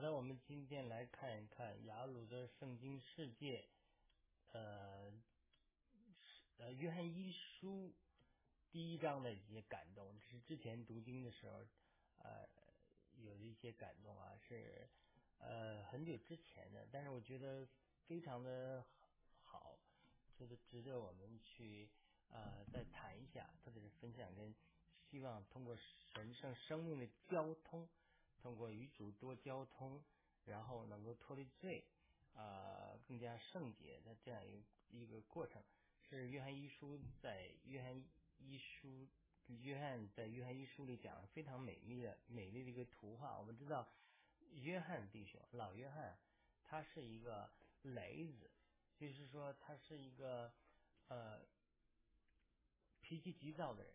好的，我们今天来看一看雅鲁的圣经世界，呃，呃，约翰一书第一章的一些感动，是之前读经的时候，呃，有一些感动啊，是呃很久之前的，但是我觉得非常的好，就是值得我们去呃再谈一下，特别是分享跟希望通过神圣生命的交通。通过与主多交通，然后能够脱离罪，啊，更加圣洁的这样一一个过程，是约翰一书在约翰一书，约翰在约翰一书里讲非常美丽的美丽的一个图画。我们知道，约翰弟兄老约翰，他是一个雷子，就是说他是一个呃脾气急躁的人，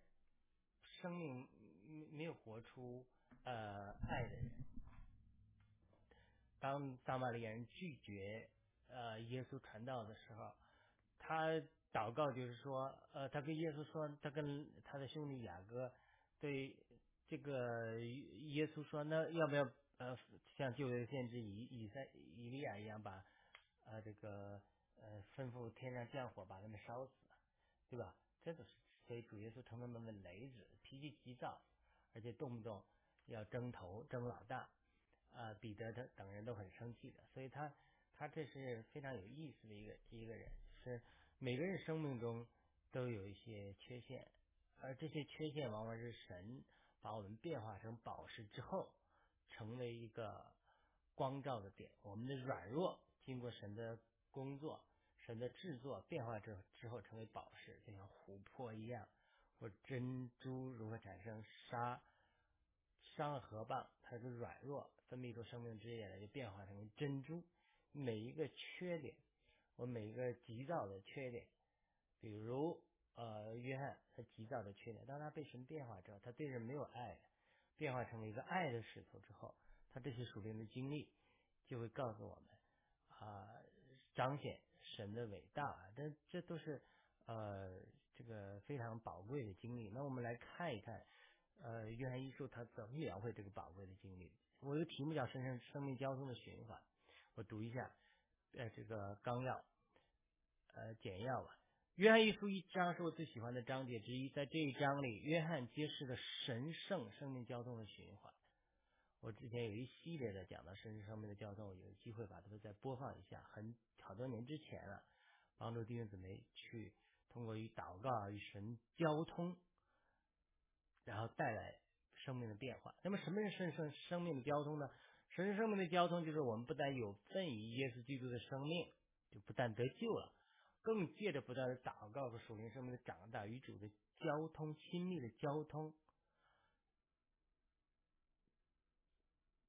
生命没没有活出。呃，爱的人，当撒玛利亚人拒绝呃耶稣传道的时候，他祷告就是说，呃，他跟耶稣说，他跟他的兄弟雅各对这个耶稣说，那要不要呃像旧约先知以以赛以利亚一样，把呃这个呃吩咐天上降火把他们烧死，对吧？这都是所以主耶稣称他们的雷子，脾气急躁，而且动不动。要争头争老大，啊，彼得他等人都很生气的，所以他他这是非常有意思的一个一个人，是每个人生命中都有一些缺陷，而这些缺陷往往是神把我们变化成宝石之后，成为一个光照的点，我们的软弱经过神的工作，神的制作变化之之后成为宝石，就像琥珀一样，或珍珠如何产生沙。伤了河蚌，它是软弱，分泌出生命之液来，就变化成为珍珠。每一个缺点，我每一个急躁的缺点，比如呃，约翰他急躁的缺点，当他被神变化之后，他对人没有爱，变化成为一个爱的石头之后，他这些属灵的经历就会告诉我们啊，彰显神的伟大。这这都是呃这个非常宝贵的经历。那我们来看一看。呃，约翰一书他怎么描绘这个宝贵的经历？我的题目叫“生生生命交通的循环”，我读一下，呃，这个纲要，呃，简要吧。约翰一书一章是我最喜欢的章节之一，在这一章里，约翰揭示了神圣生命交通的循环。我之前有一系列的讲到神圣生命的交通，有机会把它们再播放一下，很好多年之前了，帮助弟兄姊妹去通过与祷告与神交通。然后带来生命的变化。那么，什么是神圣生命的交通呢？神圣生命的交通就是我们不但有份于耶稣基督的生命，就不但得救了，更借着不断的祷告和属灵生命的长大与主的交通亲密的交通，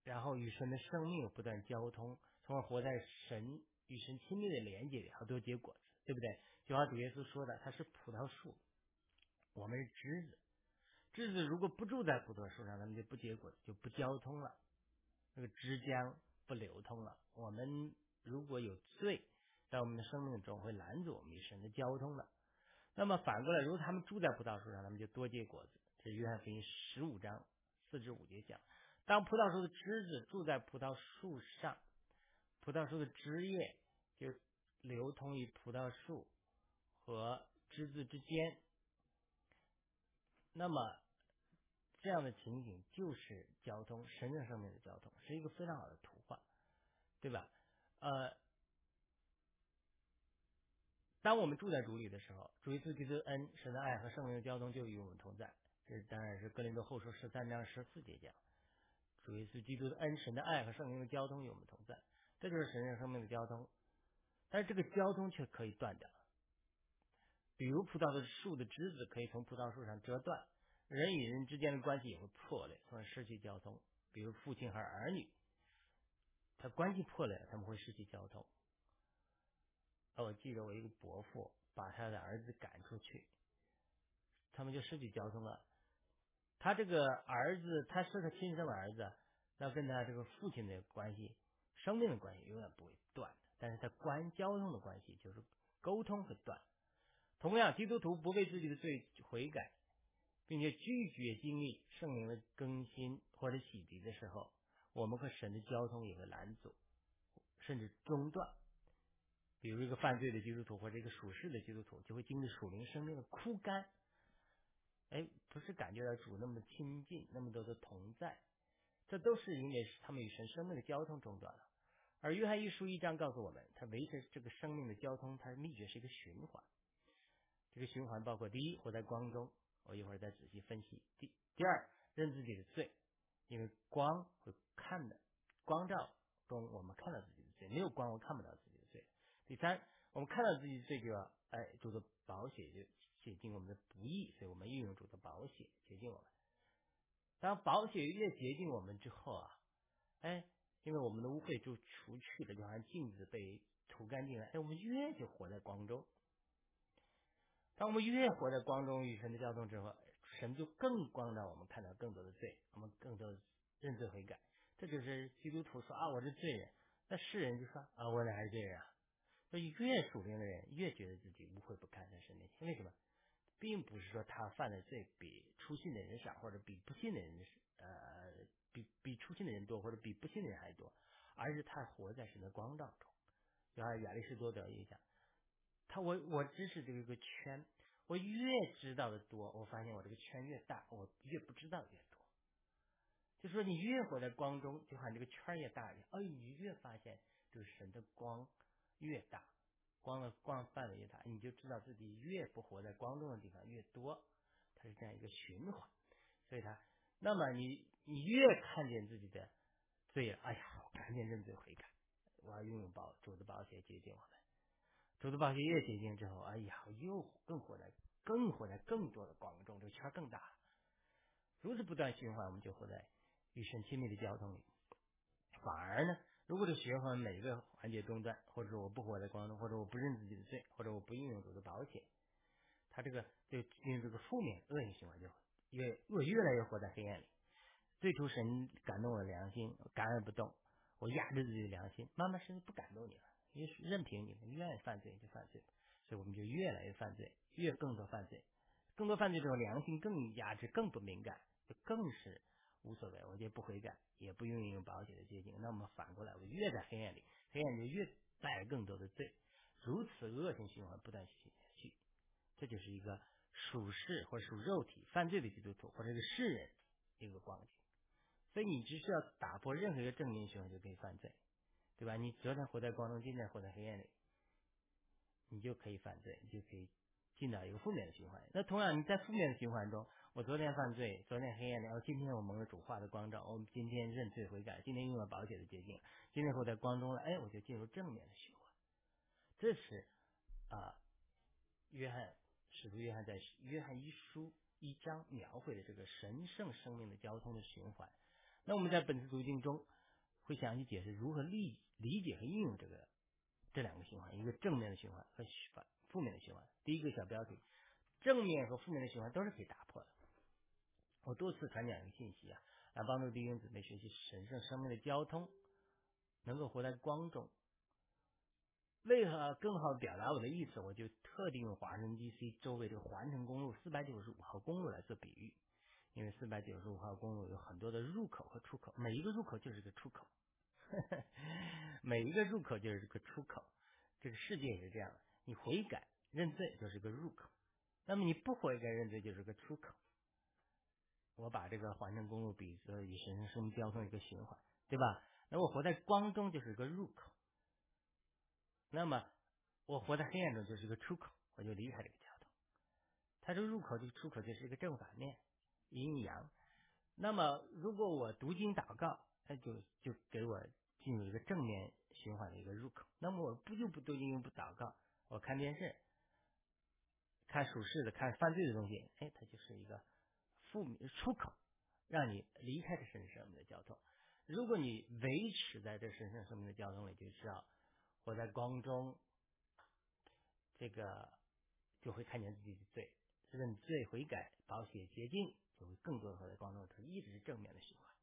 然后与神的生命不断交通，从而活在神与神亲密的连接里，好多结果子，对不对？就像主耶稣说的，他是葡萄树，我们是枝子。枝子如果不住在葡萄树上，它们就不结果，就不交通了。那个枝浆不流通了。我们如果有罪，在我们的生命中会拦阻我们与神的交通的。那么反过来，如果他们住在葡萄树上，他们就多结果子。这约翰福音十五章四至五节讲，当葡萄树的枝子住在葡萄树上，葡萄树的枝叶就流通于葡萄树和枝子之间。那么。这样的情景就是交通神圣生命的交通，是一个非常好的图画，对吧？呃，当我们住在主里的时候，主耶稣基督恩、神的爱和圣灵的交通就与我们同在。这当然是格林多后书十三章十四节讲，主耶稣基督的恩、神的爱和圣灵的交通与我们同在，这就是神圣生命的交通。但是这个交通却可以断掉，比如葡萄的树的枝子可以从葡萄树上折断。人与人之间的关系也会破裂，从而失去交通。比如父亲和儿女，他关系破裂，他们会失去交通。我记得我一个伯父把他的儿子赶出去，他们就失去交通了。他这个儿子，他是他亲生的儿子，那跟他这个父亲的关系、生命的关系永远不会断的。但是他关交通的关系就是沟通会断。同样，基督徒不为自己的罪悔改。并且拒绝经历圣灵的更新或者洗涤的时候，我们和神的交通也会拦阻，甚至中断。比如一个犯罪的基督徒或者一个属世的基督徒，就会经历属灵生命的枯干。哎，不是感觉到主那么亲近，那么多的同在，这都是因为他们与神生命的交通中断了。而约翰一书一章告诉我们，他维持这个生命的交通，它的秘诀是一个循环。这个循环包括：第一，活在光中，我一会儿再仔细分析；第第二，认自己的罪，因为光会看的，光照中我们看到自己的罪，没有光我看不到自己的罪。第三，我们看到自己的罪就要哎，主的保险就洁净我们的不义，所以我们运用主的保险洁净我们。当保险越洁净我们之后啊，哎。因为我们的污秽就除去了，就好像镜子被涂干净了。哎，我们越就活在光中。当我们越活在光中与神的交通之后，神就更光照我们，看到更多的罪，我们更多认罪悔改。这就是基督徒说啊，我是罪人。那世人就说啊，我哪是罪人啊？所以越属灵的人越觉得自己污秽不堪在神面前。为什么？并不是说他犯的罪比出信的人少，或者比不信的人呃。比比出信的人多，或者比不信的人还多，而是他活在神的光照中。就像亚里士多德一样，他我我知识这个个圈，我越知道的多，我发现我这个圈越大，我越不知道越多。就说你越活在光中，就好像这个圈越大，哎，你越发现就是神的光越大，光的光范围越大，你就知道自己越不活在光中的地方越多，它是这样一个循环，所以它。那么你你越看见自己的罪了，哎呀，我赶紧认罪悔改，我要拥有保主的保险接近我，主的保险越接近之后，哎呀，又更活在更活在更多的光中，这个圈更大，如此不断循环，我们就活在与神亲密的交通里。反而呢，如果这循环每个环节中断，或者说我不活在光中，或者我不认自己的罪，或者我不应用主的保险，他这个就进入这个负面恶性循环就。越我越来越活在黑暗里，最初神感动我的良心，感恩不动，我压制自己的良心，慢慢神不感动你了，也任凭你们愿意犯罪就犯罪，所以我们就越来越犯罪，越更多犯罪，更多犯罪之后良心更压制，更不敏感，就更是无所谓，我就不悔改，也不愿意用保险的接近，那么反过来，我越在黑暗里，黑暗就越带更多的罪，如此恶性循环不断续下去，这就是一个。属世或属肉体犯罪的基督徒或者是世人一个光景，所以你只需要打破任何一个正面循环就可以犯罪，对吧？你昨天活在光中，今天活在黑暗里，你就可以犯罪，你就可以进到一个负面的循环。那同样你在负面的循环中，我昨天犯罪，昨天黑暗里，哦，今天我蒙了主化的光照，我们今天认罪悔改，今天用了保险的捷径，今天活在光中了，哎，我就进入正面的循环。这是啊，约翰。使徒约翰在约翰一书一章描绘的这个神圣生命的交通的循环。那我们在本次读经中会详细解释如何理理解和应用这个这两个循环，一个正面的循环和反负面的循环。第一个小标题：正面和负面的循环都是可以打破的。我多次传讲一个信息啊，来帮助弟兄姊妹学习神圣生命的交通，能够活在光中。为了更好表达我的意思，我就特地用华盛顿 DC 周围这个环城公路四百九十五号公路来做比喻，因为四百九十五号公路有很多的入口和出口，每一个入口就是个出口，每一个入口就是个出口。这个世界也是这样，你悔改认罪就是个入口，那么你不悔改认罪就是个出口。我把这个环城公路比作与神圣交通一个循环，对吧？那我活在光中就是个入口。那么，我活在黑暗中就是一个出口，我就离开这个交通。它这个入口，这个出口就是一个正反面，阴阳。那么，如果我读经祷告，它就就给我进入一个正面循环的一个入口。那么，我不就不读经不祷告，我看电视，看属世的，看犯罪的东西，哎，它就是一个负面出口，让你离开这神圣生命的交通。如果你维持在这神圣生命的交通里，就知道。我在光中，这个就会看见自己的罪，认罪悔改，保险洁净，就会更多的活在光中。他一直是正面的循环。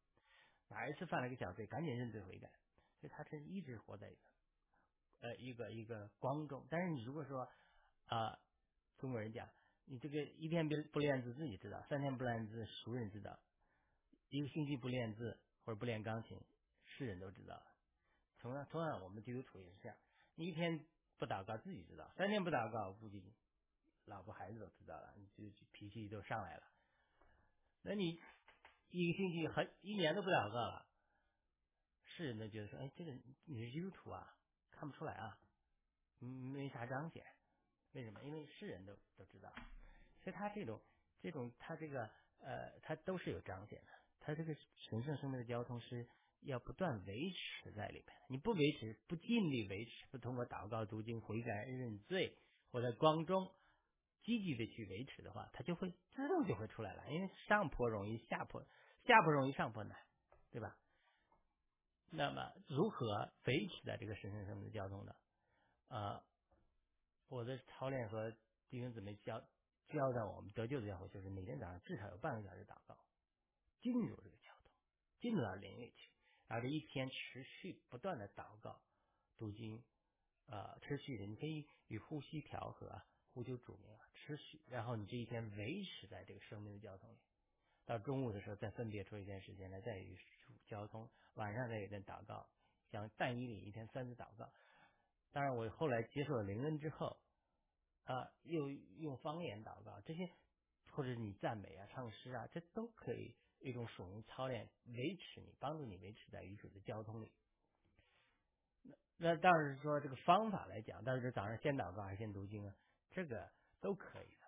哪一次犯了个小罪，赶紧认罪悔改，所以他是一直活在一个呃一个一个光中。但是你如果说啊，中国人讲，你这个一天不不练字自己知道，三天不练字熟人知道，一个星期不练字或者不练钢琴，世人都知道了。同样，同样，我们基督徒也是这样，你一天不祷告自己知道，三天不祷告估计老婆孩子都知道了，你就脾气都上来了。那你一个星期很一年都不祷告了，世人都觉得说，哎，这个你是基督徒啊，看不出来啊，嗯，没啥彰显。为什么？因为世人都都知道，所以他这种这种他这个呃，他都是有彰显的。他这个神圣生命的交通是要不断维持在里面。你不维持，不尽力维持，不通过祷告、读经、悔改、认罪，或在光中积极的去维持的话，它就会自动就会出来了。因为上坡容易下坡，下坡容易上坡难，对吧？那么如何维持在这个神圣生命的交通呢？啊？我的操练和弟兄姊妹教教导我们得救的教会，就是每天早上至少有半个小时祷告，进入这个交通，进入到灵里去，然后这一天持续不断的祷告、读经，呃，持续的你可以与呼吸调和，呼求主名啊，持续，然后你这一天维持在这个生命的交通里，到中午的时候再分别出一段时间来再与主交通，晚上再有点祷告，像但以里一天三次祷告。当然，我后来接受了灵恩之后。啊，又用方言祷告，这些或者你赞美啊、唱诗啊，这都可以一种属灵操练，维持你，帮助你维持在与主的交通里。那那倒是说这个方法来讲，但是早上先祷告还是先读经啊？这个都可以的。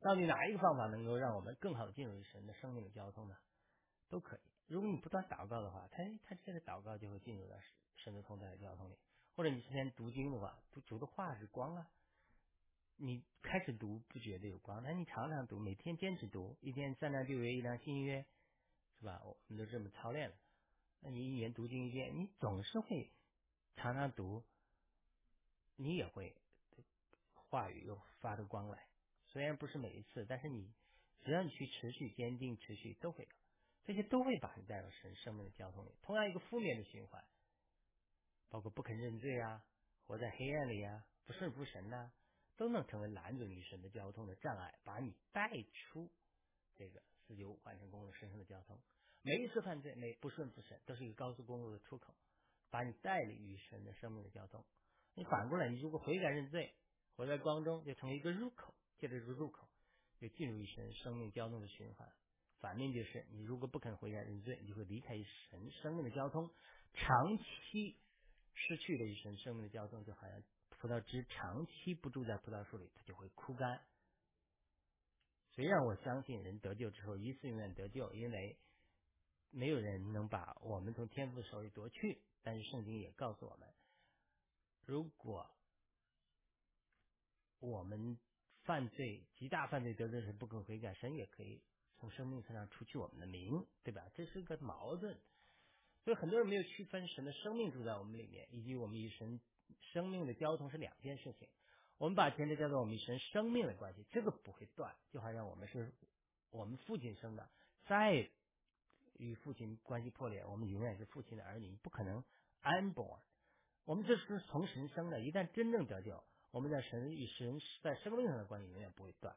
到底哪一个方法能够让我们更好的进入神的生命的交通呢？都可以。如果你不断祷告的话，他他这个祷告就会进入到神的同在的交通里。或者你之前读经的话，读读的话是光啊，你开始读不觉得有光，那你常常读，每天坚持读，一天三章六约，一章新约，是吧？我们都这么操练了，那你一年读经一遍，你总是会常常读，你也会话语又发出光来。虽然不是每一次，但是你只要你去持续坚定，持续都会有，这些都会把你带到神生命的交通里。同样一个负面的循环。包括不肯认罪啊，活在黑暗里啊，不顺服神呐，都能成为拦阻女神的交通的障碍，把你带出这个四九五环城公路神圣的交通。每一次犯罪，每不顺服神，都是一个高速公路的出口，把你带离与神的生命的交通。你反过来，你如果悔改认罪，活在光中，就成为一个入口，借着这个入口，就进入一神生命交通的循环。反面就是，你如果不肯悔改认罪，你就会离开神生命的交通，长期。失去了一生生命的交通，就好像葡萄枝长期不住在葡萄树里，它就会枯干。虽然我相信人得救之后一次永远得救，因为没有人能把我们从天父手里夺去。但是圣经也告诉我们，如果我们犯罪极大犯罪得罪神不肯悔改，神也可以从生命册上除去我们的名，对吧？这是个矛盾。所以很多人没有区分神的生命住在我们里面，以及我们与神生命的交通是两件事情。我们把前者叫做我们与神生命的关系，这个不会断，就好像我们是我们父亲生的，再与父亲关系破裂，我们永远是父亲的儿女，不可能 unborn。我们这是从神生的，一旦真正得救，我们在神与神在生命上的关系永远不会断。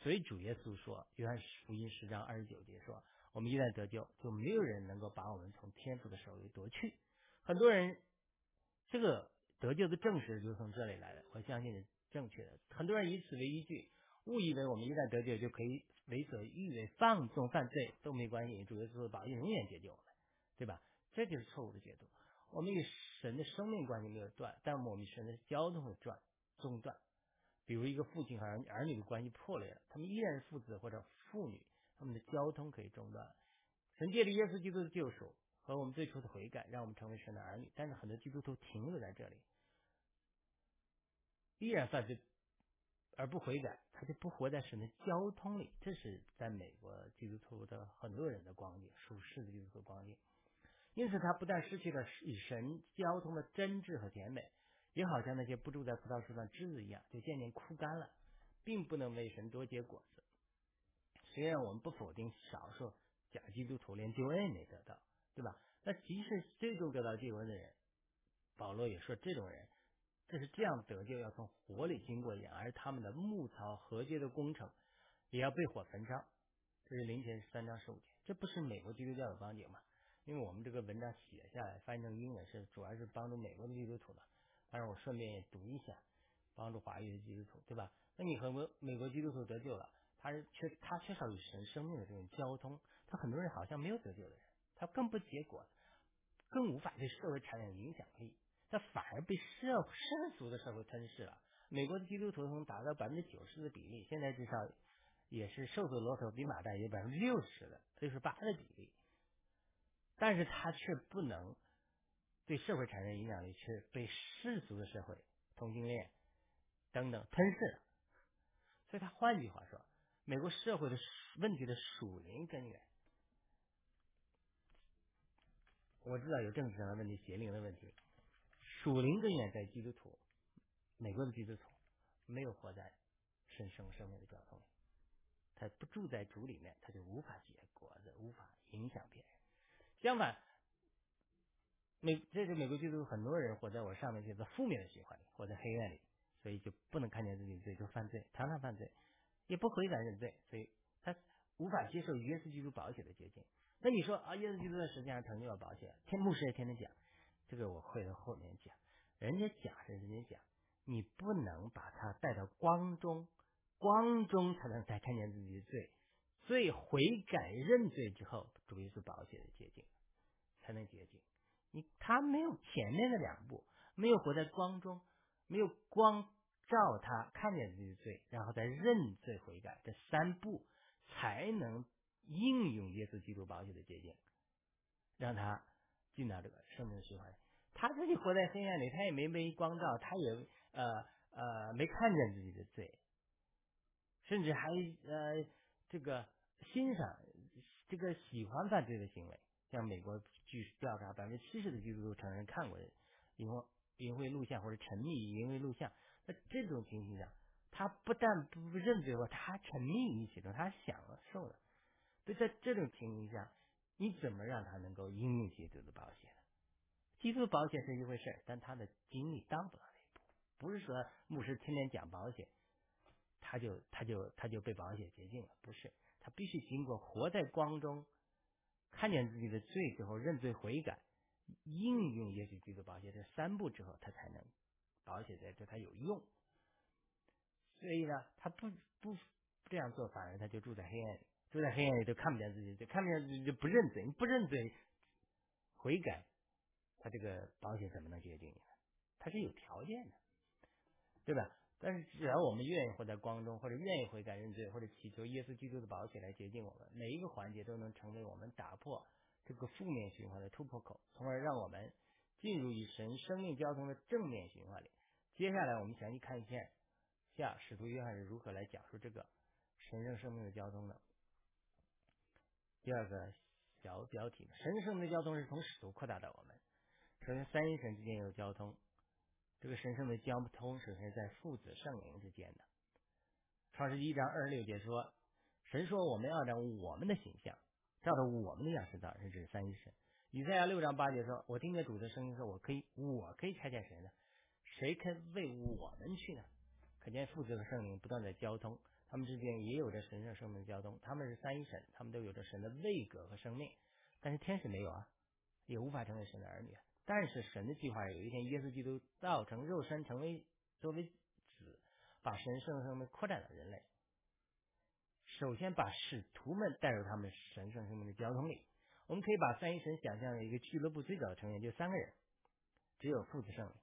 所以主耶稣说，约翰福音十章二十九节说。我们一旦得救，就没有人能够把我们从天父的手里夺去。很多人这个得救的证实就是从这里来的，我相信是正确的。很多人以此为依据，误以为我们一旦得救就可以为所欲为、放纵犯罪都没关系，主耶稣保佑永远解救我们，对吧？这就是错误的解读。我们与神的生命关系没有断，但我们神的交通断中断。比如一个父亲和儿女的关系破裂了，他们依然是父子或者父女。他们的交通可以中断。神借着耶稣基督的救赎和我们最初的悔改，让我们成为神的儿女。但是很多基督徒停留在这里，依然犯罪而不悔改，他就不活在神的交通里。这是在美国基督徒的很多人的光景，属世的基督徒光景。因此，他不但失去了与神交通的真挚和甜美，也好像那些不住在葡萄树上枝子一样，就渐渐枯干了，并不能为神多结果子。虽然我们不否定少数假基督徒连救恩没得到，对吧？那即使最终得到救恩的人，保罗也说这种人，这是这样得救，要从火里经过一样，而他们的牧草和结的工程也要被火焚烧。这是林前三章十五节，这不是美国基督教的邦解吗？因为我们这个文章写下来翻译成英文是主要是帮助美国的基督徒的，但是我顺便也读一下，帮助华裔的基督徒，对吧？那你和美美国基督徒得救了，他是缺他缺少与神生命的这种交通，他很多人好像没有得救的人，他更不结果，更无法对社会产生影响力，他反而被社世俗的社会吞噬了。美国的基督徒从达到百分之九十的比例，现在至少。也是瘦子骆驼比马大，有百分之六十的六十八的比例，但是他却不能对社会产生影响力，却被世俗的社会、同性恋等等吞噬了。所以他换句话说，美国社会的问题的属灵根源，我知道有政治上的问题、邪灵的问题，属灵根源在基督徒，美国的基督徒没有活在神圣生命的交通里。他不住在主里面，他就无法结果子，无法影响别人。相反，美这是美国基督徒很多人活在我上面这个负面的循环里，活在黑暗里，所以就不能看见自己罪，就犯罪，常常犯罪，也不悔改认罪，所以他无法接受耶稣基督保险的捷径。那你说啊，耶稣基督在实际上成就了保险，天牧师也天天讲，这个我会在后面讲。人家讲是人家讲，你不能把他带到光中。光中才能才看见自己的罪，所以悔改认罪之后，主耶稣保险的捷径才能捷径。你他没有前面的两步，没有活在光中，没有光照他看见自己的罪，然后再认罪悔改，这三步才能应用耶稣基督保险的捷径，让他进到这个生命的循环。他自己活在黑暗里，他也没被光照，他也呃呃没看见自己的罪。甚至还呃这个欣赏这个喜欢犯罪的行为，像美国据调查，百分之七十的基督徒承认看过淫淫秽录像或者沉迷于淫秽录像。那这种情形下，他不但不认罪，他还沉迷于其中，他享受的。所以在这种情形下，你怎么让他能够应用基督的保险呢？基督保险是一回事，但他的经历到不了那一步。不是说牧师天天讲保险。他就他就他就被保险洁净了，不是他必须经过活在光中，看见自己的罪之后认罪悔改，应用耶稣基督保险这三步之后，他才能保险在对他有用。所以呢，他不不这样做，反而他就住在黑暗里，住在黑暗里就看不见自己，就看不见自己就不认罪，不认罪悔改，他这个保险怎么能洁净你呢？他是有条件的，对吧？但是，只要我们愿意活在光中，或者愿意悔改认罪，或者祈求耶稣基督的保险来洁净我们，每一个环节都能成为我们打破这个负面循环的突破口，从而让我们进入与神生命交通的正面循环里。接下来，我们详细看一下下使徒约翰是如何来讲述这个神圣生命的交通的。第二个小标题：神圣的交通是从使徒扩大到我们。首先，三一神之间有交通。这个神圣的交通首先在父子圣灵之间的。创世一章二十六节说：“神说我们要照我们的形象，照着我们的样式造。”是指三一神。以赛亚六章八节说：“我听见主的声音说，我可以，我可以差遣谁呢？谁肯为我们去呢？”可见父子和圣灵不断的交通，他们之间也有着神圣生命的交通。他们是三一神，他们都有着神的位格和生命，但是天使没有啊，也无法成为神的儿女。但是神的计划有一天，耶稣基督造成肉身，成为作为子，把神圣生命扩展到人类。首先把使徒们带入他们神圣生命的交通里。我们可以把三一神想象为一个俱乐部最早的成员，就三个人，只有父子圣灵。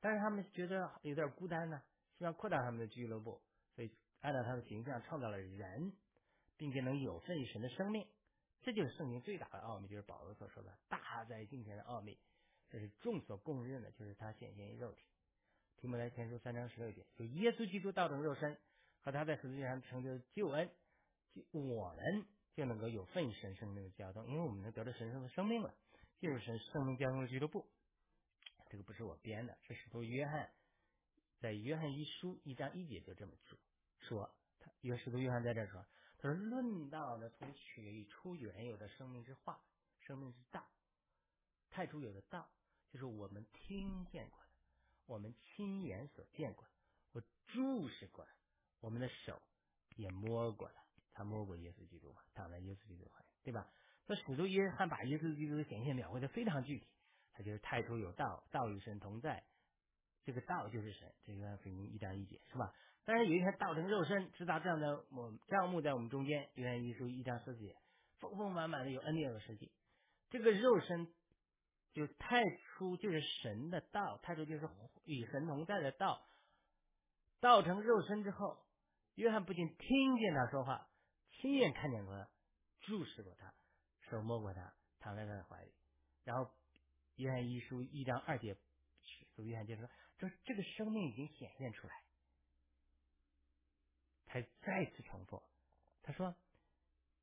但是他们觉得有点孤单呢，希望扩大他们的俱乐部，所以按照他的形象创造了人，并且能有份于神的生命。这就是圣经最大的奥秘，就是保罗所说的大在今天的奥秘。这是众所公认的，就是他显现于肉体。提摩太前书三章十六节，就耶稣基督道成肉身和他在十字架上成就的救恩，就我们就能够有份神圣的交通，因为我们能得到神圣的生命了，进入神生命交通的俱乐部。这个不是我编的，是使徒约翰在约翰一书一章一节就这么说，说他约使徒约翰在这说，他说论到呢从血里出原有的生命之话，生命之道，太初有的道。就是我们听见过的，我们亲眼所见过的，我注视过的，我们的手也摸过了，他摸过耶稣基督嘛，躺在耶稣基督怀里，对吧？那使徒约翰把耶稣基督的显现描绘的非常具体，他就是太初有道，道与神同在，这个道就是神，这个福音一章一节是吧？但是有一天道成肉身，直达这样的我这样幕在我们中间，约翰一书一章四节，丰丰满满的有恩典和实际，这个肉身就太初就是神的道，太初就是与神同在的道，道成肉身之后，约翰不仅听见他说话，亲眼看见过他，注视过他。手摸过他，躺在他的怀里，然后约翰一书一章二节，主约翰就说：“这这个生命已经显现出来。”他再次重复，他说：“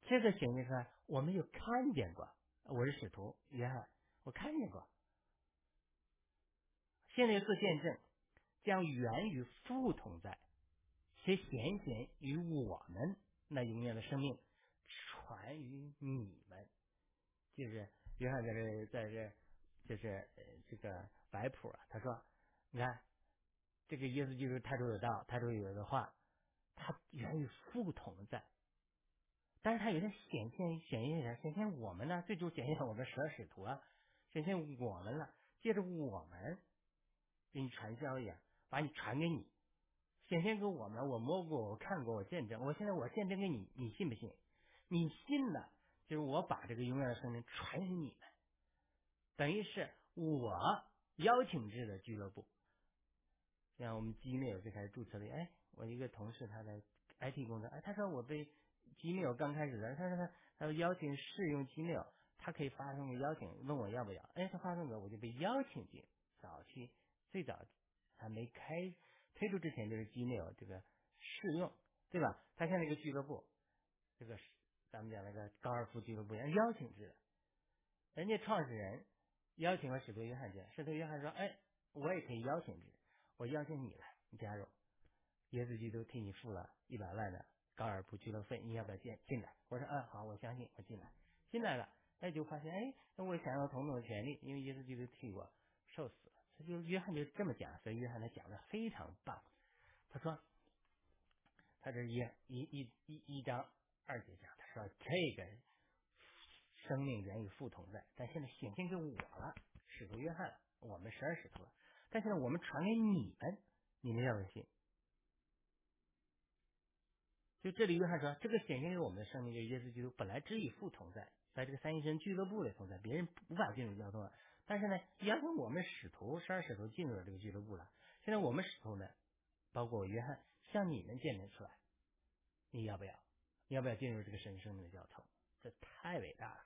这个显现出来，我们有看见过。我是使徒约翰，我看见过。现在做见证，将源于父同在，且显现于我们那永远的生命，传于你们。”就是约翰在这，在这，就是呃，这个摆谱啊。他说：“你看，这个耶稣就是太初有道，太初有的话，他源于父同在。但是他有点显现，显现啥？显现我们呢？最终显现我们十二使徒啊，显现我们了。借着我们给你传销息，把你传给你，显现给我们。我摸过，我看过，我见证。我现在我见证给你，你信不信？你信了。”就是我把这个永远的生命传给你们，等于是我邀请制的俱乐部。像我们 Gmail 最开始注册的，哎，我一个同事他在 IT 工作，哎，他说我被 Gmail 刚开始的，他说他他说邀请试用 Gmail，他可以发送个邀请，问我要不要，哎，他发送了，我就被邀请进。早期最早还没开推出之前就是 Gmail 这个试用，对吧？他像一个俱乐部，这个。咱们讲那个高尔夫俱乐部一样，邀请制，人家创始人邀请了使徒约翰进来，使徒约翰说：“哎，我也可以邀请制，我邀请你来，你加入，耶稣基督替你付了一百万的高尔夫俱乐部费，你要不要进进来？”我说：“嗯，好，我相信，我进来，进来了，哎，就发现，哎，那我享有同等的权利，因为耶稣基督替我受死了。”他就约翰就这么讲，所以约翰他讲的非常棒。他说：“他这一一一一一章。”二节讲，他说这个生命源于父同在，但现在显现给我了，使徒约翰，我们十二使徒了。但现在我们传给你们，你们要不要信？就这里约翰说，这个显现给我们的生命，就是耶稣基督本来只与父同在，在这个三一神俱乐部里同在，别人无法进入交通了。但是呢，原来我们使徒十二使徒进入了这个俱乐部了。现在我们使徒呢，包括约翰，向你们见证出来，你要不要？要不要进入这个神圣的交通？这太伟大了。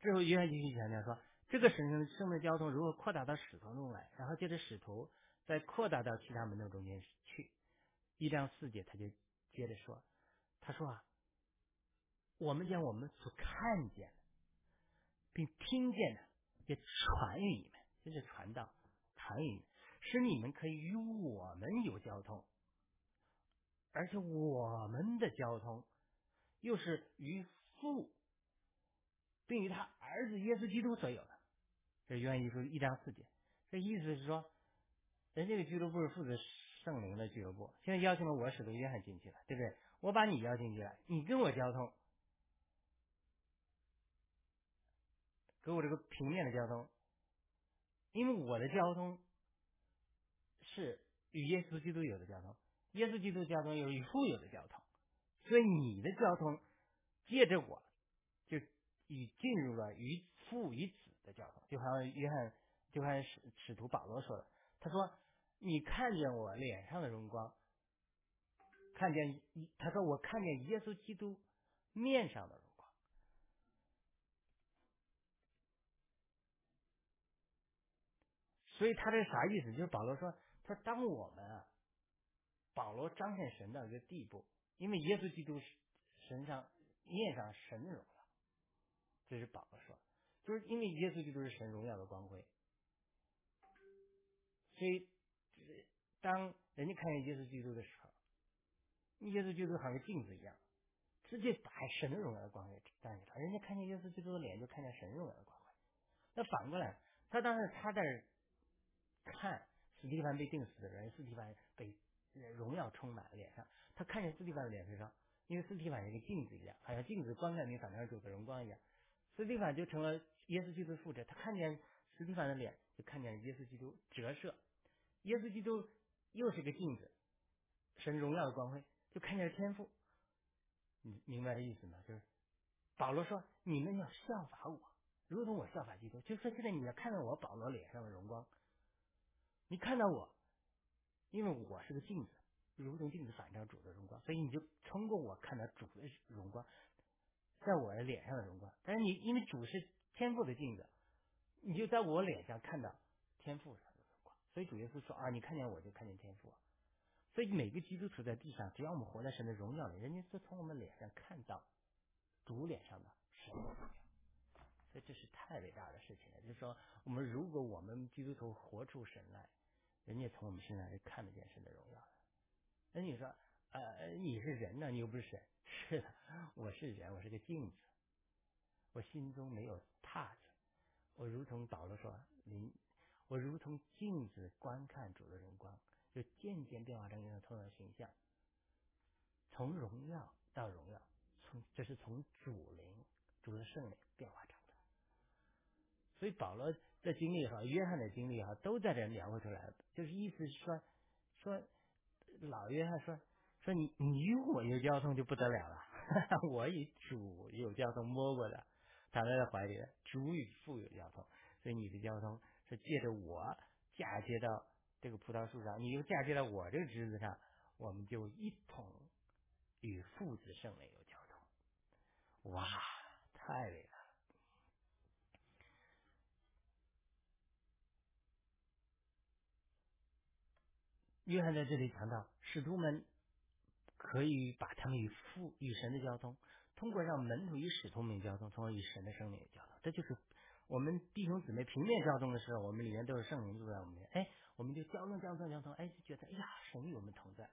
之后约翰继续强调说，这个神生命的交通如何扩大到使徒中来，然后接着使徒再扩大到其他门徒中间去。一章四节他就接着说，他说啊，我们将我们所看见的，并听见的，也传于你们，就是传道，传于你们，使你们可以与我们有交通，而且我们的交通。又是与父，并与他儿子耶稣基督所有的，这约翰一书一章四节，这意思是说，人这个俱乐部是负责圣灵的俱乐部，现在邀请了我使徒约翰进去了，对不对？我把你邀请进来，你跟我交通，给我这个平面的交通，因为我的交通是与耶稣基督有的交通，耶稣基督交通又是与父有的交通。所以你的交通借着我，就已进入了与父与子的交通，就好像约翰，就像使使徒保罗说的，他说：“你看见我脸上的荣光，看见他说我看见耶稣基督面上的荣光。”所以他这啥意思？就是保罗说，他当我们啊，保罗彰显神到一个地步。因为耶稣基督身上面上神荣耀，这是保罗说，就是因为耶稣基督是神荣耀的光辉，所以当人家看见耶稣基督的时候，耶稣基督好像镜子一样，直接把神的荣耀的光辉照给他，人家看见耶稣基督的脸，就看见神荣耀的光辉。那反过来，他当时他在看斯蒂凡被钉死的人，斯蒂凡被。荣耀充满了脸上，他看见斯蒂凡的脸上，因为斯蒂凡是个镜子一样，好像镜子光在你反照主的荣光一样，斯蒂凡就成了耶稣基督的复制。他看见斯蒂凡的脸，就看见耶稣基督折射。耶稣基督又是个镜子，神荣耀的光辉，就看见了天赋。你明白这意思吗？就是保罗说：“你们要效法我，如同我效法基督。”就说现在你要看到我保罗脸上的荣光，你看到我，因为我是个镜子。如同镜子反照主的荣光，所以你就通过我看到主的荣光，在我的脸上的荣光。但是你因为主是天赋的镜子，你就在我脸上看到天赋上的荣光。所以主耶稣说啊，你看见我就看见天赋。所以每个基督徒在地上，只要我们活在神的荣耀里，人家都从我们脸上看到主脸上的神的荣耀。所以这是太伟大的事情了。就是说，我们如果我们基督徒活出神来，人家从我们身上是看得见神的荣耀的。那你说，呃，你是人呢？你又不是神。是的，我是人，我是个镜子。我心中没有帕子，我如同保罗说：“您，我如同镜子观看主的荣光，就渐渐变化成一个同样的形象，从荣耀到荣耀，从这是从主灵、主的圣灵变化成的。所以保罗的经历也好，约翰的经历也好，都在这描绘出来就是意思是说，说。老约翰说：“说你你与我有交通就不得了了，我与主有交通摸过的，躺在他怀里，主与父有交通，所以你的交通是借着我嫁接到这个葡萄树上，你又嫁接到我这个枝子上，我们就一同与父子圣灵有交通。哇，太厉害！”约翰在这里强调，使徒们可以把他们与父与神的交通，通过让门徒与使徒们交通，从而与神的生命交通。这就是我们弟兄姊妹平面交通的时候，我们里面都是圣灵住在我们里面。哎，我们就交通交通交通，哎，就觉得哎呀，神与我们同在。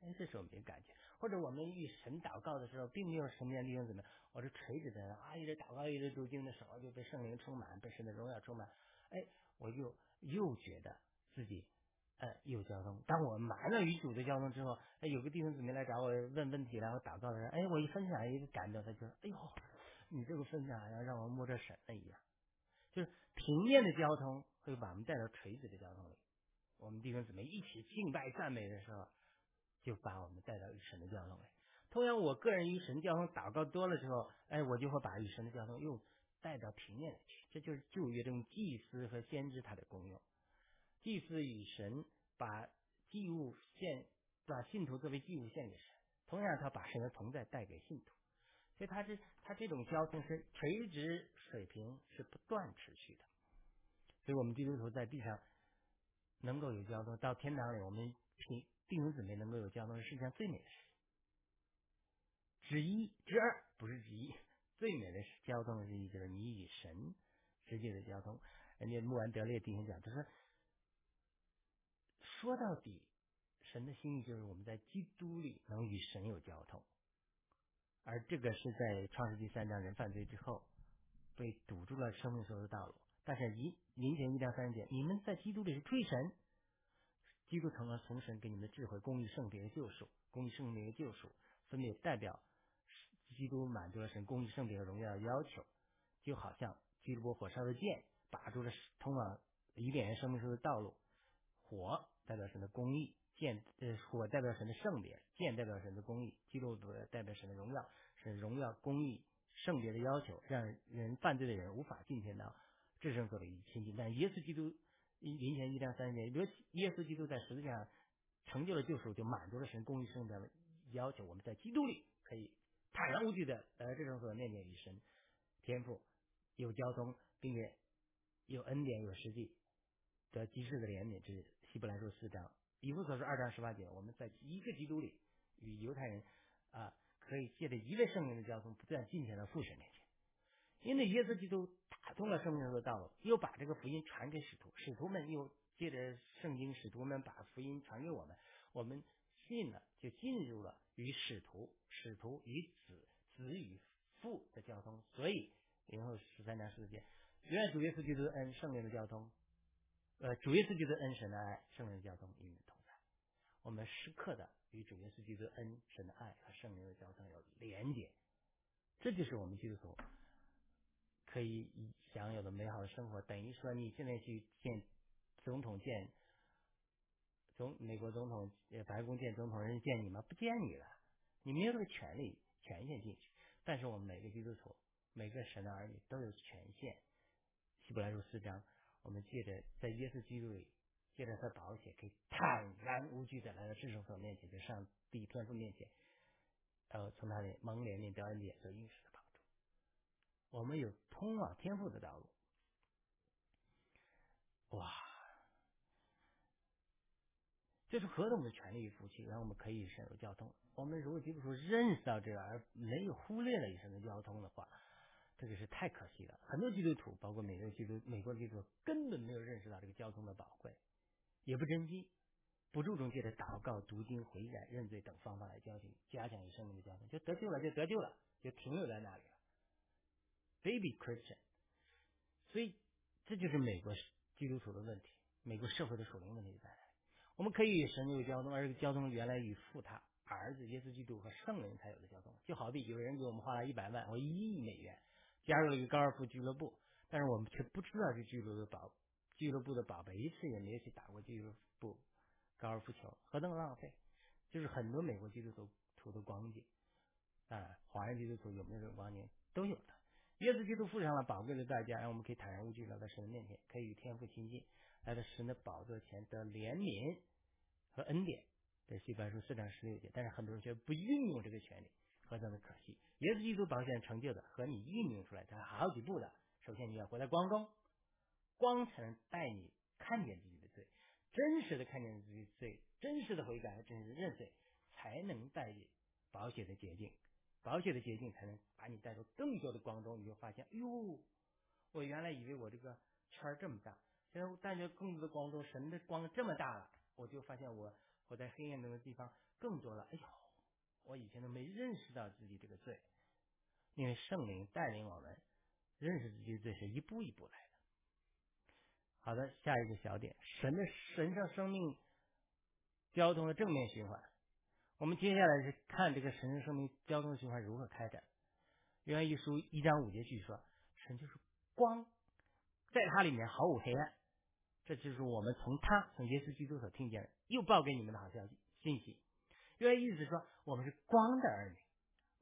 哎，这是我们感觉。或者我们与神祷告的时候，并没有什么样弟兄姊妹，我是垂着的啊，一直祷告一直读经的时候，就被圣灵充满，被神的荣耀充满。哎，我又又觉得自己。呃，有交通。当我埋了与主的交通之后，哎，有个弟兄姊妹来找我问问题，然后祷告的时候，哎，我一分享一个感动，他就说，哎呦，你这个分享好像让我摸着神了一样。就是平面的交通会把我们带到垂直的交通里。我们弟兄姊妹一起敬拜赞美的时候，就把我们带到与神的交通里。同样，我个人与神交通祷告多了之后，哎，我就会把与神的交通又带到平面里去。这就是旧约中祭司和先知他的功用。祭司与神把祭物献，把信徒作为祭物献给神，同样他把神的同在带给信徒，所以他是他这种交通是垂直水平是不断持续的，所以我们基督徒在地上能够有交通，到天堂里我们平弟兄姊妹能够有交通是世界上最美的事之一之二不是之一，最美的是交通之一就是你与神之间的交通。人家穆安德烈弟兄讲，他说。说到底，神的心意就是我们在基督里能与神有交通，而这个是在创世纪三章人犯罪之后被堵住了生命所有的道路。但是一零前一章三节，你们在基督里是追神，基督成了从神给你们的智慧、公义、圣别的救赎、公义、圣别的救赎，分别代表基督满足了神公义、圣别和荣耀的要求，就好像基督火烧的剑，把住了通往伊甸园生命树的道路，火。代表神的公义，剑呃火代表神的圣别，剑代表神的公义，基督徒代表神的荣耀，是荣耀、公义、圣别的要求，让人犯罪的人无法进天堂，至圣所里亲近。但耶稣基督临前一章三节，如耶稣基督在十字架上成就了救赎，就满足了神公义圣的要求。我们在基督里可以坦然无惧的来至圣所面前与神天赋有交通，并且有恩典有实际得及时的怜悯之。希伯来书四章，以弗所书二章十八节，我们在一个基督里与犹太人啊，可以借着一位圣灵的交通，不断进前到父神面前。因为耶稣基督打通了生命的道路，又把这个福音传给使徒，使徒们又借着圣经，使徒们把福音传给我们，我们信了，就进入了与使徒、使徒与子、子与父的交通。所以，然后十三章十四节，愿主耶稣基督恩圣灵的交通。呃，主耶稣基督恩神的爱，圣灵交通与你同在。我们时刻的与主耶稣基督恩、神的爱和圣灵的交通有连结，这就是我们基督徒可以享有的美好的生活。等于说，你现在去见总统见总美国总统白宫见总统，人见你吗？不见你了，你没有这个权利权限进去。但是我们每个基督徒、每个神的儿女都有权限。希伯来书四章，我们借着在耶稣基督里。借着他保险，可以坦然无惧的来到至圣所面前，在上帝天父面前，呃，从他的蒙怜悯得恩典所应许的帮助。我们有通往天父的道路。哇，这是何等的权利与福气，让我们可以深入交通。我们如果基督徒认识到这个，而没有忽略了以上的交通的话，这个是太可惜了。很多基督徒，包括美国基督、美国基督徒，根本没有认识到这个交通的宝贵。也不珍惜，不注重借着祷告、读经、回改、认罪等方法来交情，加强与生命的交通，就得救了，就得救了，就停留在那里了。Baby Christian，所以这就是美国基督徒的问题，美国社会的属灵问题在？我们可以与神有交通，而这个交通原来与父他儿子耶稣基督和圣灵才有的交通。就好比有人给我们花了一百万或一亿美元，加入了一个高尔夫俱乐部，但是我们却不知道这俱乐部的宝。俱乐部的宝贝一次也没有去打过俱乐部高尔夫球，何等浪费！就是很多美国基督徒徒的光景啊，华人基督徒有没有这种光景都有的。耶稣基督付上了宝贵的代价，让我们可以坦然无惧来到神的面前，可以与天父亲近，来到神的宝座前得怜悯和恩典。在西班书四章十六节，但是很多人却不运用这个权利，何等的可惜！耶稣基督保险成就的和你运用出来，它好几步的。首先你要活在光中。光才能带你看见自己的罪，真实的看见自己的罪，真实的悔改和真实的认罪，才能带你保险的捷径，保险的捷径才能把你带入更多的光中。你就发现，哎呦，我原来以为我这个圈这么大，现在我带着更多的光中，神的光这么大了，我就发现我我在黑暗中的地方更多了。哎呦，我以前都没认识到自己这个罪，因为圣灵带领我们认识自己的罪是一步一步来的。好的，下一个小点，神的神圣生命交通的正面循环。我们接下来是看这个神圣生命交通循环如何开展。约翰一书一章五节据说，神就是光，在它里面毫无黑暗。这就是我们从他从耶稣基督所听见的，又报给你们的好消息信息。约意思说，我们是光的儿女，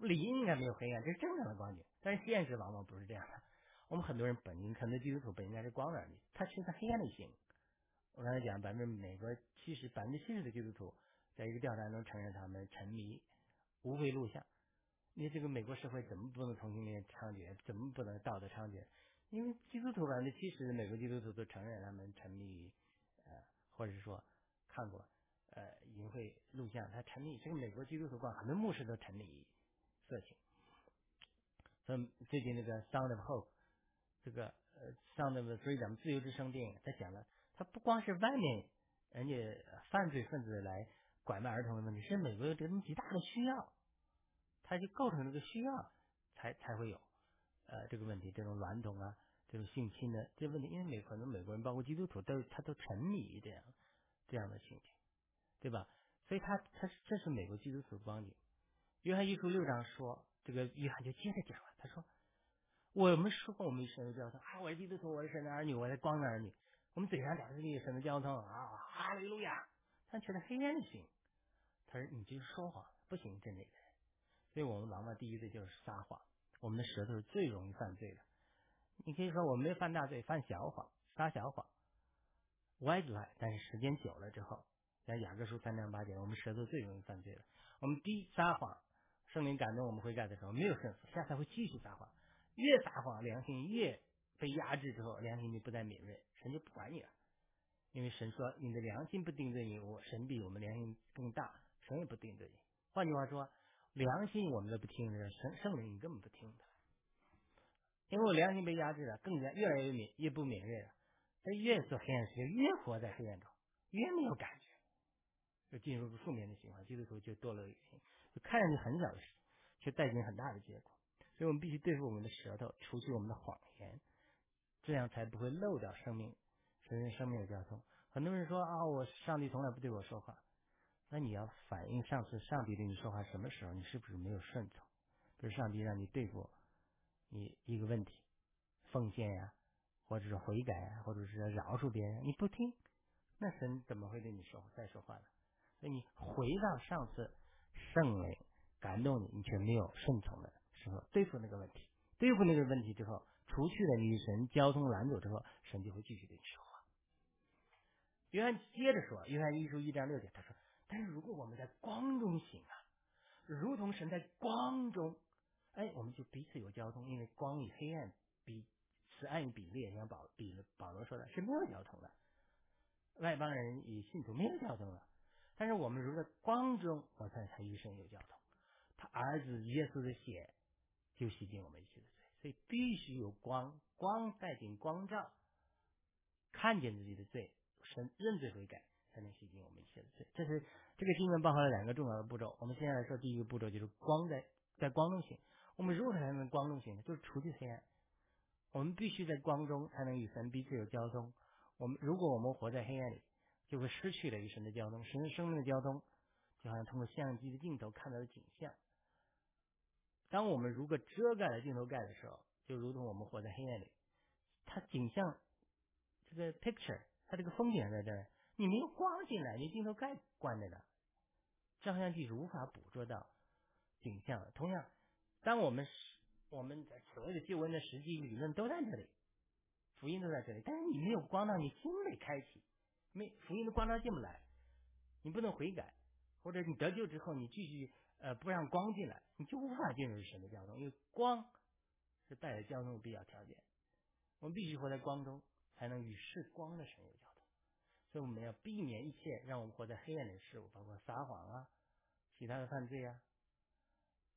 理应该没有黑暗，这是正常的光景。但是现实往往不是这样的。我们很多人本应很多基督徒本应该是光的，他却在黑暗里行。我刚才讲，百分之美国七十百分之七十的基督徒，在一个调查中承认他们沉迷无非录像。你这个美国社会怎么不能同性恋猖獗？怎么不能道德猖獗？因为基督徒百分之七十的美国基督徒都承认他们沉迷于呃，或者是说看过呃淫秽录像，他沉迷。这个美国基督徒光很多牧师都沉迷色情。所以最近那个 Sound of Hope。这个呃，上那个，所以咱们自由之声电影，他讲了，他不光是外面人家犯罪分子来拐卖儿童的问题，是美国有这么极大的需要，他就构成这个需要，才才会有呃这个问题，这种娈童啊，这种性侵的这问题，因为美很多美国人，包括基督徒，都他都沉迷这样这样的情景，对吧？所以他他这是美国基督徒光景。约翰一书六章说，这个约翰就接着讲了，他说。我们说过，我们神的交通啊！我是基督徒，我是神的儿女，我是光的儿女。我们嘴上讲的是神的交通啊，哈利路亚！但却在黑暗的行。他说：“你就是说谎，不行，真的。”所以，我们往往第一罪就是撒谎。我们的舌头是最容易犯罪的。你可以说我没犯大罪，犯小谎，撒小谎，white lie。但是时间久了之后，像雅各书三章八节，我们舌头最容易犯罪了。我们第一撒谎，圣灵感动我们悔改的时候，没有胜负，下次会继续撒谎。越撒谎，良心越被压制之后，良心就不再敏锐，神就不管你了。因为神说，你的良心不定罪你，我神比我们良心更大，神也不定罪你。换句话说，良心我们都不听的，圣圣灵你根本不听的。因为我良心被压制了，更加越来越敏越不敏锐了。他越做黑暗事，越活在黑暗中，越没有感觉，就进入个负面的循环。基督徒就堕落的原因，就看上去很小的事，却带进很大的结果。所以我们必须对付我们的舌头，除去我们的谎言，这样才不会漏掉生命，神生命的交通。很多人说啊，我上帝从来不对我说话，那你要反映上次上帝对你说话什么时候，你是不是没有顺从？比如上帝让你对付你一个问题，奉献呀，或者是悔改呀，或者是饶恕别人，你不听，那神怎么会对你说再说话呢？你回到上次圣灵感动你，你却没有顺从的时候，对付那个问题，对付那个问题之后，除去了与神交通拦阻之后，神就会继续对你说话。约翰接着说，约翰一书一章六节，他说：“但是如果我们在光中行啊，如同神在光中，哎，我们就彼此有交通，因为光与黑暗比此暗与比例，像保比保罗说的是没有交通的，外邦人与信徒没有交通了。但是我们如果光中，我才才与神有交通，他儿子耶稣的血就洗净我们一切的罪，所以必须有光，光带进光照，看见自己的罪。”神认罪悔改，才能洗净我们一切的罪。这是这个经文包含了两个重要的步骤。我们现在来说，第一个步骤就是光在在光中行。我们如何才能光中行？就是除去黑暗。我们必须在光中才能与神彼此有交通。我们如果我们活在黑暗里，就会失去了与神的交通。神生命的交通，就好像通过相机的镜头看到的景象。当我们如果遮盖了镜头盖的时候，就如同我们活在黑暗里，它景象这个 picture。它这个风景在这儿，你没有光进来，你镜头盖关着的，照相机是无法捕捉到景象的。同样，当我们我们所谓的旧闻的实际理论都在这里，福音都在这里，但是你没有光到你心里开启，没福音的光照进不来，你不能悔改，或者你得救之后你继续呃不让光进来，你就无法进入神的交通，因为光是带来交通的必要条件，我们必须活在光中。才能与世光的神有交通，所以我们要避免一切让我们活在黑暗的事物，包括撒谎啊、其他的犯罪啊、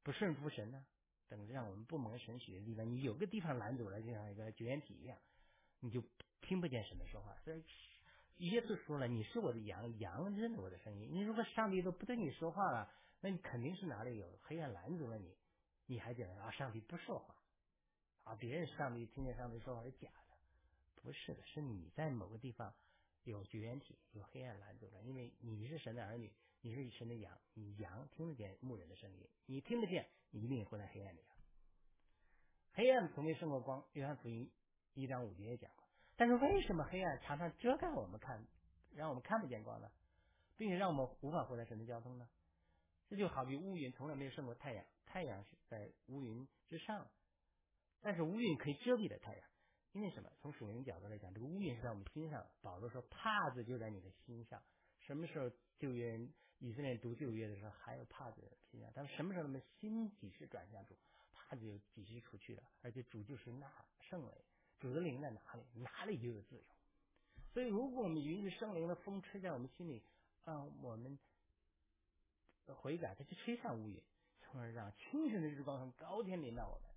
不顺服神啊等，让我们不蒙神许的地方。你有个地方拦阻了，就像一个绝缘体一样，你就听不见神的说话。所以耶稣说了：“你是我的羊，羊认得我的声音。”你如果上帝都不对你说话了，那你肯定是哪里有黑暗拦阻了你，你还觉得啊上帝不说话啊？别人上帝听见上帝说话是假的。不是的，是你在某个地方有绝缘体，有黑暗拦阻了。因为你是神的儿女，你是神的羊，你羊听得见牧人的声音，你听得见，你一定会在黑暗里啊。黑暗从未胜过光，约翰福音一章五节也讲。但是为什么黑暗常常遮盖我们看，让我们看不见光呢？并且让我们无法获得神的交通呢？这就好比乌云从来没有胜过太阳，太阳是在乌云之上，但是乌云可以遮蔽了太阳。因为什么？从属灵角度来讲，这个乌云是在我们心上。保罗说：“帕子就在你的心上。”什么时候旧约以色列读旧约的时候还有帕子心上？他们什么时候他们心几时转向主，帕子就几时出去了。而且主就是那圣灵，主的灵在哪里，哪里就有自由。所以，如果我们允许圣灵的风吹在我们心里，让我们悔改，他就吹散乌云，从而让清晨的日光从高天临到我们。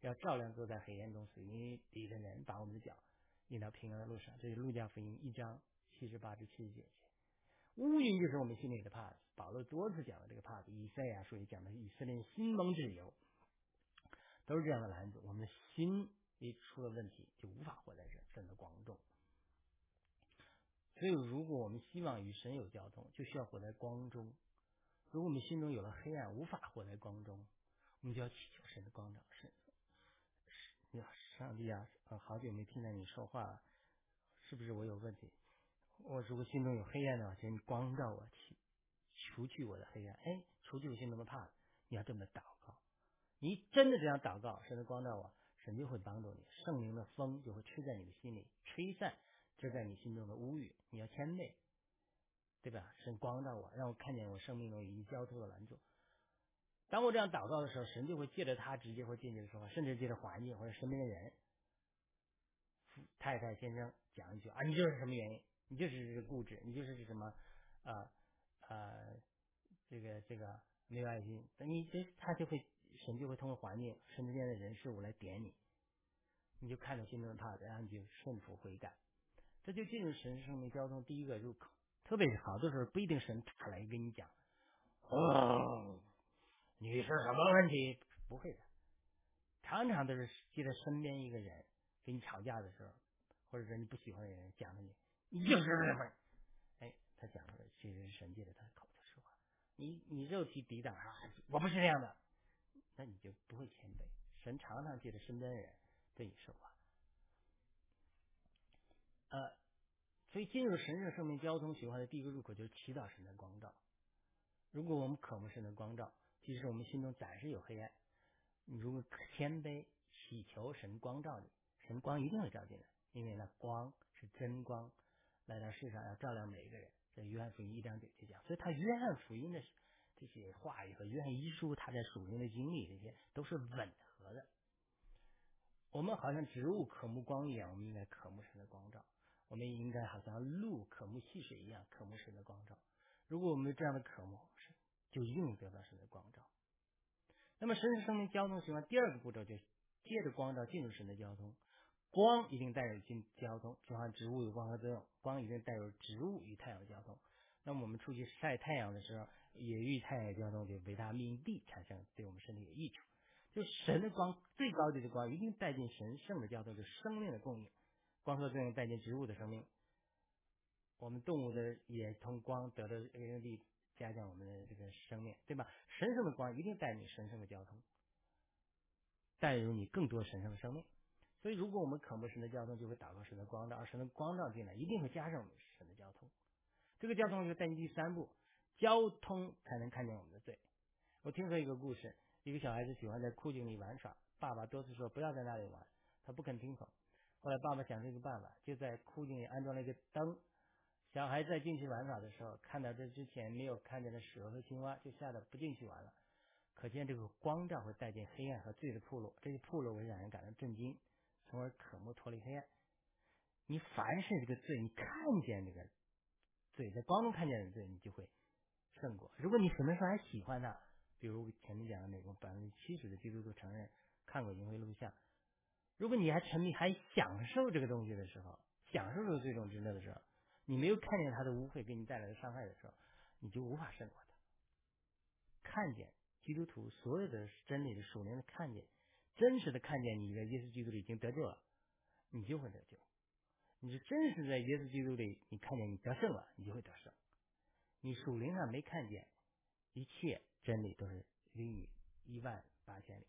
要照亮坐在黑暗中死因敌的人，把我们的脚引到平安的路上。这是路加福音一章七十八至七十九节。乌云就是我们心里的帕子。保罗多次讲了这个帕子，以赛亚书也讲的以色列心蒙之油，都是这样的篮子。我们的心一出了问题，就无法活在这神的光中。所以，如果我们希望与神有交通，就需要活在光中。如果我们心中有了黑暗，无法活在光中，我们就要祈求神的光照。神。呀，上帝啊，好久没听到你说话了，是不是我有问题？我如果心中有黑暗的话，请你光照我，去除去我的黑暗。哎，除去我心中的怕，你要这么祷告。你真的这样祷告，神的光照我，神就会帮助你，圣灵的风就会吹在你的心里，吹散遮在你心中的乌云。你要谦卑，对吧？神光照我，让我看见我生命中已经交托的拦阻。当我这样祷告的时候，神就会借着他直接或间接的说话，甚至借着环境或者身边的人，太太先生讲一句啊，你就是什么原因？你就是固执，你就是什么啊啊这个这个没有爱心。等你这他就会神就会通过环境身边的人事物来点你，你就看着心中的他，然后你就顺服悔改，这就进入神生命交通第一个入口。特别好多时候不一定神他来跟你讲，哦。你是什么问题？不会的，常常都是记得身边一个人跟你吵架的时候，或者说你不喜欢的人讲的你，你就是什么？哎，他讲的其实是神借着他口的说话。你你肉体抵挡啊，我不是这样的，那你就不会谦卑。神常常借着身边的人对你说话。呃，所以进入神圣生命交通循环的第一个入口就是祈祷神的光照。如果我们渴慕神的光照，即使我们心中暂时有黑暗，你如果谦卑祈求神光照你，神光一定会照进来，因为那光是真光，来到世上要照亮每一个人。在约翰福音一章九节讲，所以他约翰福音的这些话语和约翰一书他在属灵的经历，这些都是吻合的。我们好像植物渴慕光一样，我们应该渴慕神的光照；我们应该好像鹿渴慕溪水一样，渴慕神的光照。如果我们有这样的渴慕，是就一定得到神的光照。那么，神是生命交通循环第二个步骤，就是借着光照进入神的交通。光一定带有进交通，就像植物有光合作用，光一定带有植物与太阳交通。那么我们出去晒太阳的时候，也与太阳交通，就维他命 D 产生对我们身体有益处。就神的光最高级的光，一定带进神圣的交通，就生命的供应。光合作用带进植物的生命，我们动物的也从光得到维生 D，加强我们的这个生命，对吧？神圣的光一定带你神圣的交通，带入你更多神圣的生命。所以，如果我们渴慕神的交通，就会祷告神的光照，而神的光照进来，一定会加上我们神的交通。这个交通就带进第三步，交通才能看见我们的罪。我听说一个故事，一个小孩子喜欢在枯井里玩耍，爸爸多次说不要在那里玩，他不肯听从。后来爸爸想出一个办法，就在枯井里安装了一个灯。小孩在进去玩耍的时候，看到这之前没有看见的蛇和青蛙，就吓得不进去玩了。可见这个光照会带进黑暗和罪的铺路，这些铺路会让人感到震惊。从而渴慕脱离黑暗。你凡是这个罪，你看见这个罪，在光中看见的罪，你就会胜过。如果你什么时候还喜欢它，比如前面讲的那种百分之七十的基督徒承认看过淫秽录像，如果你还沉迷还享受这个东西的时候，享受这个最终之乐的时候，你没有看见它的污秽给你带来的伤害的时候，你就无法胜过它。看见基督徒所有的真理的属灵的看见。真实的看见你在耶稣基督里已经得救了，你就会得救。你是真实在耶稣基督里，你看见你得胜了，你就会得胜。你属灵上没看见，一切真理都是离你一万八千里。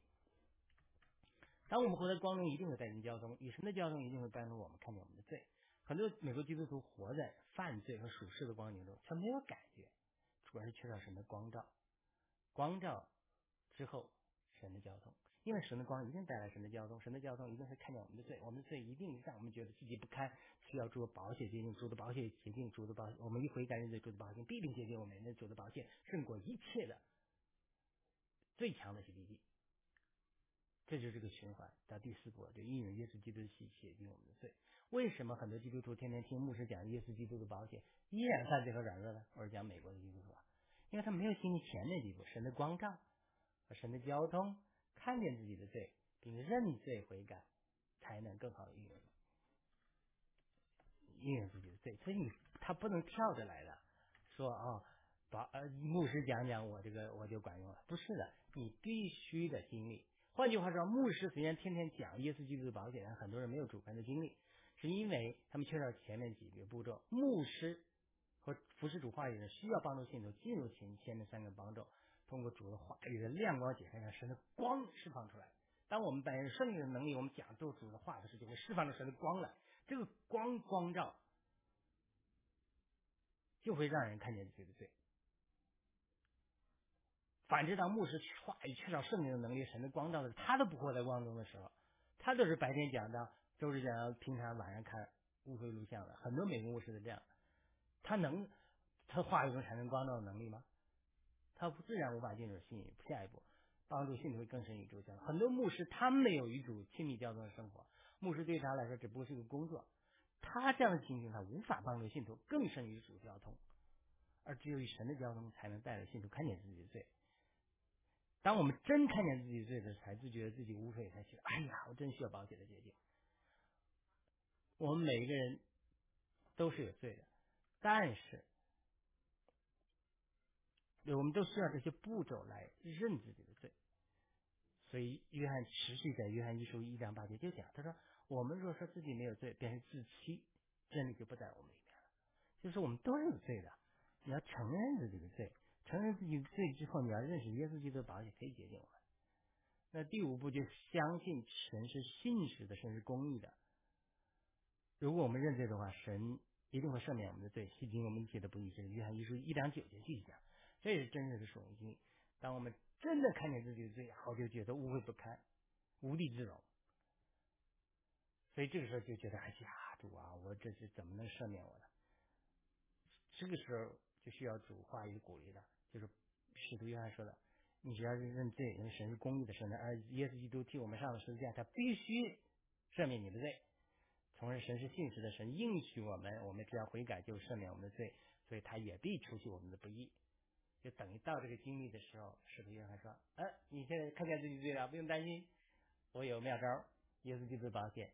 当我们活在光中，一定会带进交通，与神的交通一定会帮助我们看见我们的罪。很多美国基督徒活在犯罪和属世的光景中，却没有感觉，主要是缺少神的光照。光照之后，神的交通。因为神的光一定带来神的交通，神的交通一定会看见我们的罪，我们的罪一定让我们觉得自己不堪，需要主的保险洁净，主的保险洁净，主的保，我们一回感认罪，主的保险必定洁净我们，那主的保险胜过一切的最强的洗涤剂。这就是这个循环。到第四步，就应用耶稣基督的洗洁净我们的罪。为什么很多基督徒天天听牧师讲耶稣基督的保险，依然犯罪和软弱呢？或者讲美国的基督徒啊，因为他没有经历前面几步，神的光照和神的交通。看见自己的罪，并认罪悔改，才能更好的运用运用自己的罪。所以你他不能跳着来的，说啊，把呃牧师讲讲我这个我就管用了，不是的，你必须的经历。换句话说，牧师虽然天天讲耶稣基督的保险，但很多人没有主观的经历，是因为他们缺少前面几个步骤。牧师和服侍主话语的人需要帮助信徒进入前前面三个步骤。通过主的话语的亮光解开，让神的光释放出来。当我们带有圣灵的能力，我们讲做主的话的时候，就会释放出神的光来。这个光光照，就会让人看见自己的罪。反之，当牧师话语缺少圣灵的能力，神的光照的他都不活在光中的时候，他都是白天讲的，周日讲，平常晚上看误会录像的。很多美国牧师是这样，他能他话语中产生光照的能力吗？他自然无法进入信下一步，帮助信徒更深与主交很多牧师他没有与主亲密交通的生活，牧师对他来说只不过是个工作。他这样的情形，他无法帮助信徒更深与主交通，而只有与神的交通，才能带来信徒看见自己的罪。当我们真看见自己罪的时候，才自觉得自己无罪，才觉得哎呀，我真需要保险的洁净。我们每一个人都是有罪的，但是。对我们都需要这些步骤来认自己的罪，所以约翰持续在约翰一书一章八节就讲，他说：“我们若说自己没有罪，便是自欺，真理就不在我们里面了。”就是我们都是有罪的，你要承认自己的罪，承认自己罪之后，你要认识耶稣基督的宝血可以洁净我们。那第五步就相信神是信实的，神是公义的。如果我们认罪的话，神一定会赦免我们的罪，洗净我们一切的不义。这是约翰一书一两九节继续讲，这也是真实的属灵经。当我们真的看见自己的罪，好就觉得污秽不堪，无地自容。所以这个时候就觉得，哎呀，主啊，我这是怎么能赦免我呢？这个时候就需要主话语鼓励的，就是使徒约翰说的：“你只要是认罪，因为神是公义的神，而耶稣基督替我们上了十字架，他必须赦免你的罪。同时，神是信实的神，应许我们，我们只要悔改就赦免我们的罪，所以他也必除去我们的不义。就等于到这个经历的时候，使徒约翰说：‘呃，你现在看见自己罪了，不用担心，我有妙招，耶稣基督保险，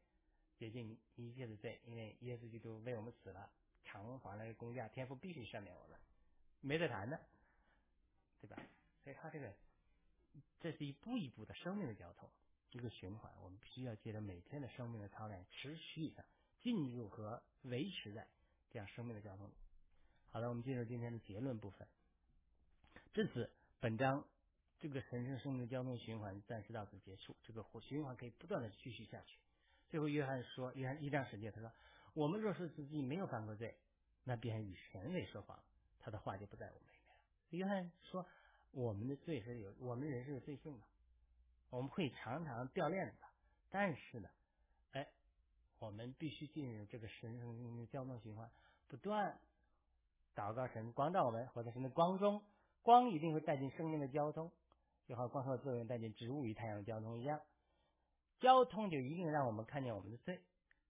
洁净一切的罪，因为耶稣基督为我们死了。’偿还了公价，天父必须赦免我们，没得谈的，对吧？所以他这个，这是一步一步的生命的交通，一个循环。我们必须要借着每天的生命的操练，持续的进入和维持在这样生命的交通。好了，我们进入今天的结论部分。至此，本章这个神圣生命的交通循环暂时到此结束。这个循环可以不断的继续下去。最后，约翰说：“约翰一章十节，他说。”我们若是自己没有犯过罪，那便与神为说谎，他的话就不在我们里面。约翰说，我们的罪是有，我们人是有罪性的，我们会常常掉链子的。但是呢，哎，我们必须进入这个神圣生命的交通循环，不断祷告神光照我们，或者神的光中，光一定会带进生命的交通，就好光合作用带进植物与太阳的交通一样，交通就一定让我们看见我们的罪，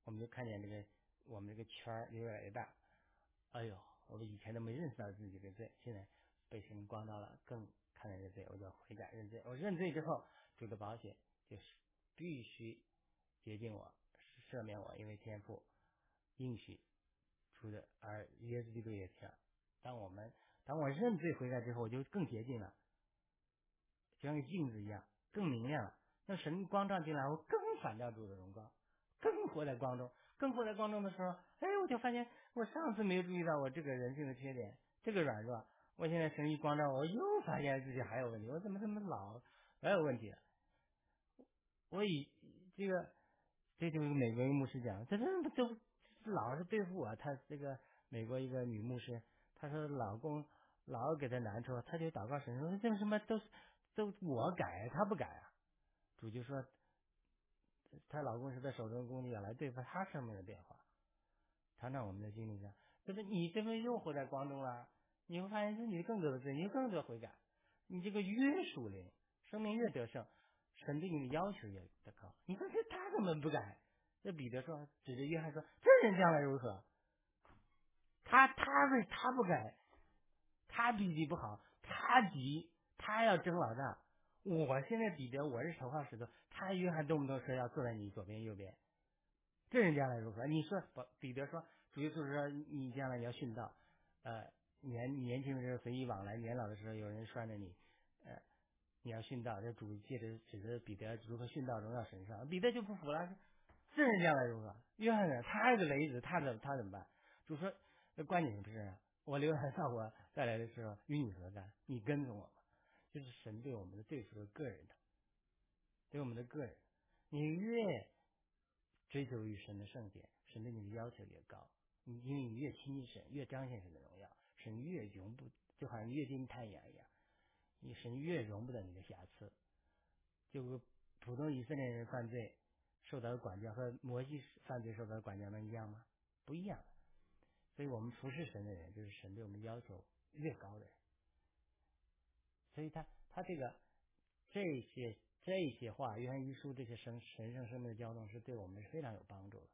我们就看见这个。我们这个圈儿越来越大，哎呦，我们以前都没认识到自己的罪，现在被神光到了，更看见这罪，我就悔改认罪。我认罪之后，主的保险就是必须洁净我，赦免我，因为天赋应许出的，而耶稣基督也是。当我们当我认罪悔改之后，我就更洁净了，就像镜子一样，更明亮了。那神光照进来，我更反照主的荣光，更活在光中。更活在光中的时候，哎，我就发现我上次没有注意到我这个人性的缺点，这个软弱。我现在神一光照，我又发现自己还有问题。我怎么这么老老有问题？我以这个，这就是美国一个牧师讲，这这都老是对付我。他这个美国一个女牧师，她说老公老给他难处，他就祷告神说：“这什么都都我改，他不改啊？”主就说。她老公是在手中工具要来对付她生命的变化，常常我们的经历上，就是你这边又活在光中了，你会发现自己更多的罪，你更多悔改，你这个约束灵，生命越得胜，神对你的要求也得高。你说这他怎么不改？这彼得说，指着约翰说，这人将来如何？他他为他不改，他脾气不好，他急，他要争老大。我现在彼得，我是头号石头。他约翰动不动说要坐在你左边右边，这人将来如何？你说不？彼得说，主要就是说你将来要殉道，呃，年年轻的时候随意往来，年老的时候有人拴着你，呃，你要殉道。这主借着指着彼得如何殉道荣耀神上，彼得就不服了，这人将来如何？约翰呢？他是个雷子，他怎他怎么办？主说，关你什么事啊？我留他到我再来的时候与你何干？你跟着我。就是神对我们的对付是个人的，对我们的个人，你越追求于神的圣洁，神对你的要求越高。你因为你越亲近神，越彰显神的荣耀，神越容不就好像越近太阳一样，你神越容不得你的瑕疵。就普通以色列人犯罪受到的管教和摩西犯罪受到的管教能一样吗？不一样。所以我们服侍神的人，就是神对我们的要求越高的。所以他他这个这些这些话，约翰一书这些神神圣生命的交通是对我们是非常有帮助的。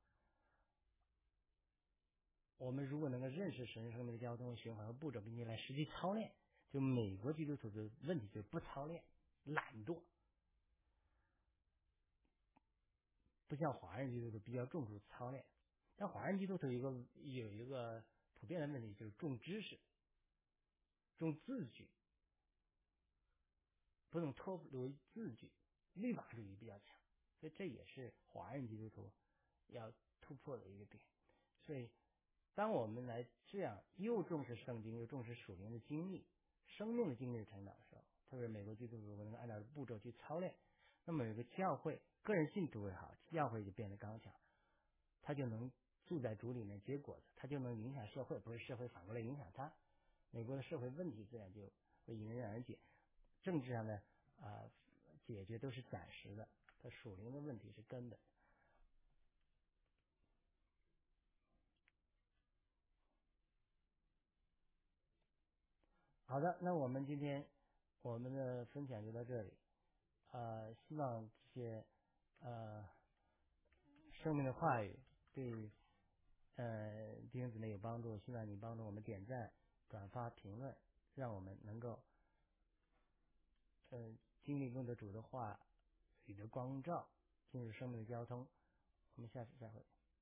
我们如果能够认识神圣生命的交通循环和步骤，并且来实际操练，就美国基督徒的问题就是不操练，懒惰，不像华人基督徒比较重视操练。但华人基督徒有一个有一个普遍的问题，就是重知识，重字句。不能脱离字句，律法主义比较强，所以这也是华人基督徒要突破的一个点。所以，当我们来这样又重视圣经又重视属灵的经历，生命的经历成长的时候，特别是美国基督徒能够按照步骤去操练，那么有个教会，个人信徒也好，教会就变得刚强，他就能住在主里面结果子，他就能影响社会，不是社会反过来影响他。美国的社会问题自然就会迎刃而解，政治上的啊解决都是暂时的，它属灵的问题是根本。好的，那我们今天我们的分享就到这里，呃，希望这些呃生命的话语对呃弟兄姊妹有帮助，希望你帮助我们点赞、转发、评论，让我们能够呃经历更多主的话你的光照，进入生命的交通。我们下次再会。